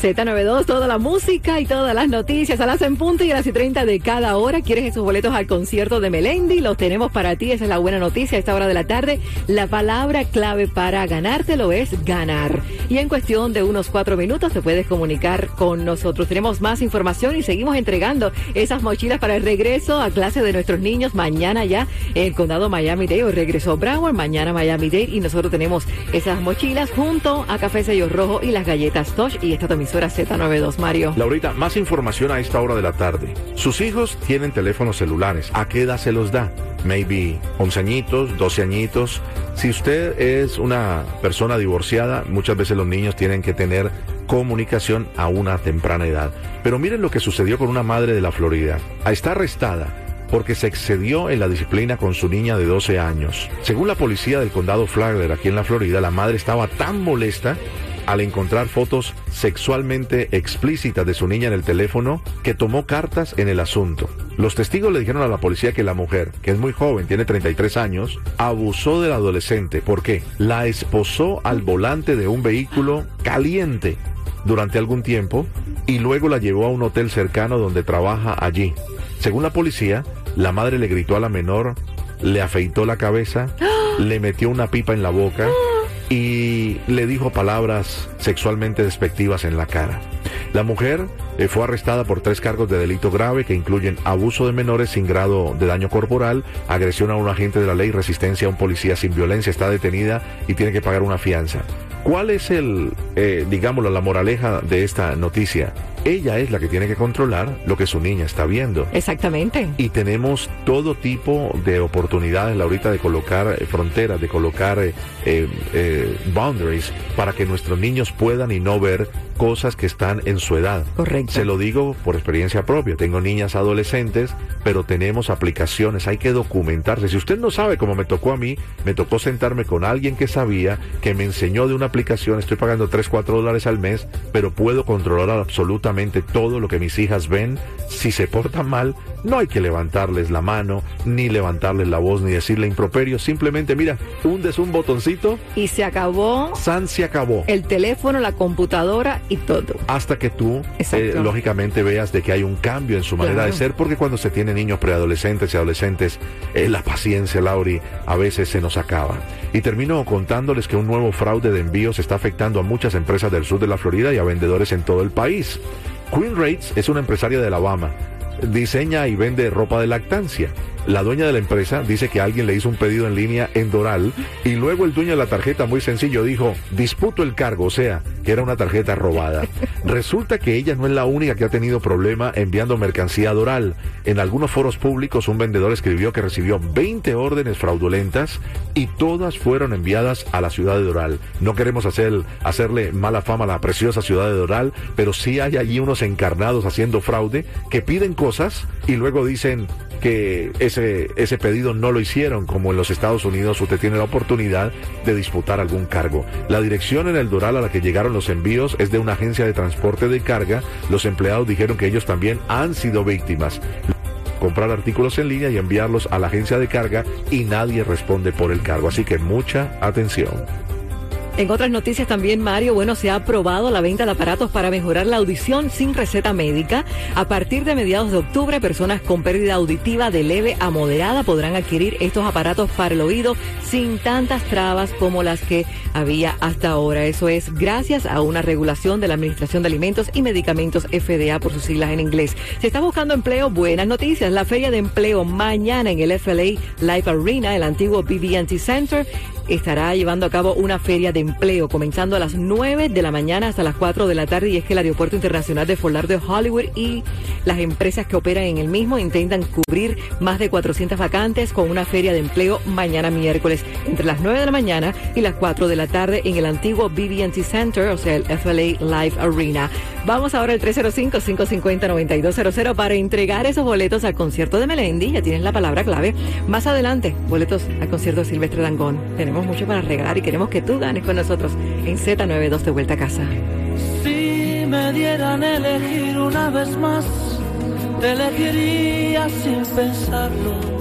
Z92, toda la música y todas las noticias a las en punto y a las y 30 de cada hora. ¿Quieres esos boletos al concierto de Melendi? Los tenemos para ti, esa es la buena noticia a esta hora de la tarde. La palabra clave para ganártelo es ganar. Y en cuestión de unos cuatro minutos te puedes comunicar con nosotros. Tenemos más información y seguimos entregando esas mochilas para el regreso a clase de nuestros niños. Mañana ya en el condado Miami-Dade o regresó Broward, mañana Miami-Dade y nosotros tenemos esas mochilas junto a Café Sello Rojo y las galletas Tosh y esta emisora Z92, Mario. Laurita, más información a esta hora de la tarde. Sus hijos tienen teléfonos celulares. ¿A qué edad se los da? Maybe 11 añitos, 12 añitos. Si usted es una persona divorciada, muchas veces los niños tienen que tener comunicación a una temprana edad. Pero miren lo que sucedió con una madre de la Florida. Está arrestada porque se excedió en la disciplina con su niña de 12 años. Según la policía del condado Flagler aquí en la Florida, la madre estaba tan molesta al encontrar fotos sexualmente explícitas de su niña en el teléfono que tomó cartas en el asunto. Los testigos le dijeron a la policía que la mujer, que es muy joven, tiene 33 años, abusó del adolescente. ¿Por qué? La esposó al volante de un vehículo caliente durante algún tiempo y luego la llevó a un hotel cercano donde trabaja allí. Según la policía, la madre le gritó a la menor, le afeitó la cabeza, le metió una pipa en la boca y le dijo palabras sexualmente despectivas en la cara. La mujer eh, fue arrestada por tres cargos de delito grave que incluyen abuso de menores sin grado de daño corporal, agresión a un agente de la ley, resistencia a un policía sin violencia, está detenida y tiene que pagar una fianza. ¿Cuál es el, eh, digámoslo, la moraleja de esta noticia? Ella es la que tiene que controlar lo que su niña está viendo. Exactamente. Y tenemos todo tipo de oportunidades, Laurita, de colocar eh, fronteras, de colocar eh, eh, boundaries para que nuestros niños puedan y no ver cosas que están en su edad. Correcto. Se lo digo por experiencia propia. Tengo niñas adolescentes, pero tenemos aplicaciones, hay que documentarse. Si usted no sabe cómo me tocó a mí, me tocó sentarme con alguien que sabía, que me enseñó de una aplicación, estoy pagando 3, 4 dólares al mes, pero puedo controlar absolutamente todo lo que mis hijas ven. Si se portan mal, no hay que levantarles la mano, ni levantarles la voz, ni decirle improperio. Simplemente, mira, hundes un botoncito. Y se acabó. San se acabó. El teléfono, la computadora y todo. Hasta que tú, eh, lógicamente, veas de que hay un cambio en su manera de ser, porque cuando se tiene niños preadolescentes y adolescentes, eh, la paciencia, Lauri, a veces se nos acaba. Y termino contándoles que un nuevo fraude de envíos está afectando a muchas empresas del sur de la Florida y a vendedores en todo el país. Queen Rates es una empresaria de Alabama. Diseña y vende ropa de lactancia. La dueña de la empresa dice que alguien le hizo un pedido en línea en Doral y luego el dueño de la tarjeta muy sencillo dijo, disputo el cargo, o sea, que era una tarjeta robada. Resulta que ella no es la única que ha tenido problema enviando mercancía a Doral. En algunos foros públicos un vendedor escribió que recibió 20 órdenes fraudulentas y todas fueron enviadas a la ciudad de Doral. No queremos hacer, hacerle mala fama a la preciosa ciudad de Doral, pero sí hay allí unos encarnados haciendo fraude que piden cosas y luego dicen que ese, pedido no lo hicieron, como en los Estados Unidos usted tiene la oportunidad de disputar algún cargo. La dirección en el Doral a la que llegaron los envíos es de una agencia de transporte de carga. Los empleados dijeron que ellos también han sido víctimas comprar artículos en línea y enviarlos a la agencia de carga y nadie responde por el cargo. Así que mucha atención. En otras noticias también, Mario, bueno, se ha aprobado la venta de aparatos para mejorar la audición sin receta médica. A partir de mediados de octubre, personas con pérdida auditiva de leve a moderada podrán adquirir estos aparatos para el oído sin tantas trabas como las que había hasta ahora. Eso es gracias a una regulación de la Administración de Alimentos y Medicamentos FDA por sus siglas en inglés. Se está buscando empleo. Buenas noticias. La feria de empleo mañana en el FLA Life Arena, el antiguo BB&T Center estará llevando a cabo una feria de empleo comenzando a las 9 de la mañana hasta las 4 de la tarde y es que el Aeropuerto Internacional de Fort de Hollywood y las empresas que operan en el mismo intentan cubrir más de 400 vacantes con una feria de empleo mañana miércoles entre las 9 de la mañana y las 4 de la tarde en el antiguo BB&T Center, o sea, el FLA Live Arena. Vamos ahora al 305-550-9200 para entregar esos boletos al concierto de Melendi. Ya tienes la palabra clave. Más adelante, boletos al concierto de Silvestre Dangón. Tenemos mucho para regalar y queremos que tú ganes con nosotros en Z92 de vuelta a casa. Si me dieran elegir una vez más, te elegiría sin pensarlo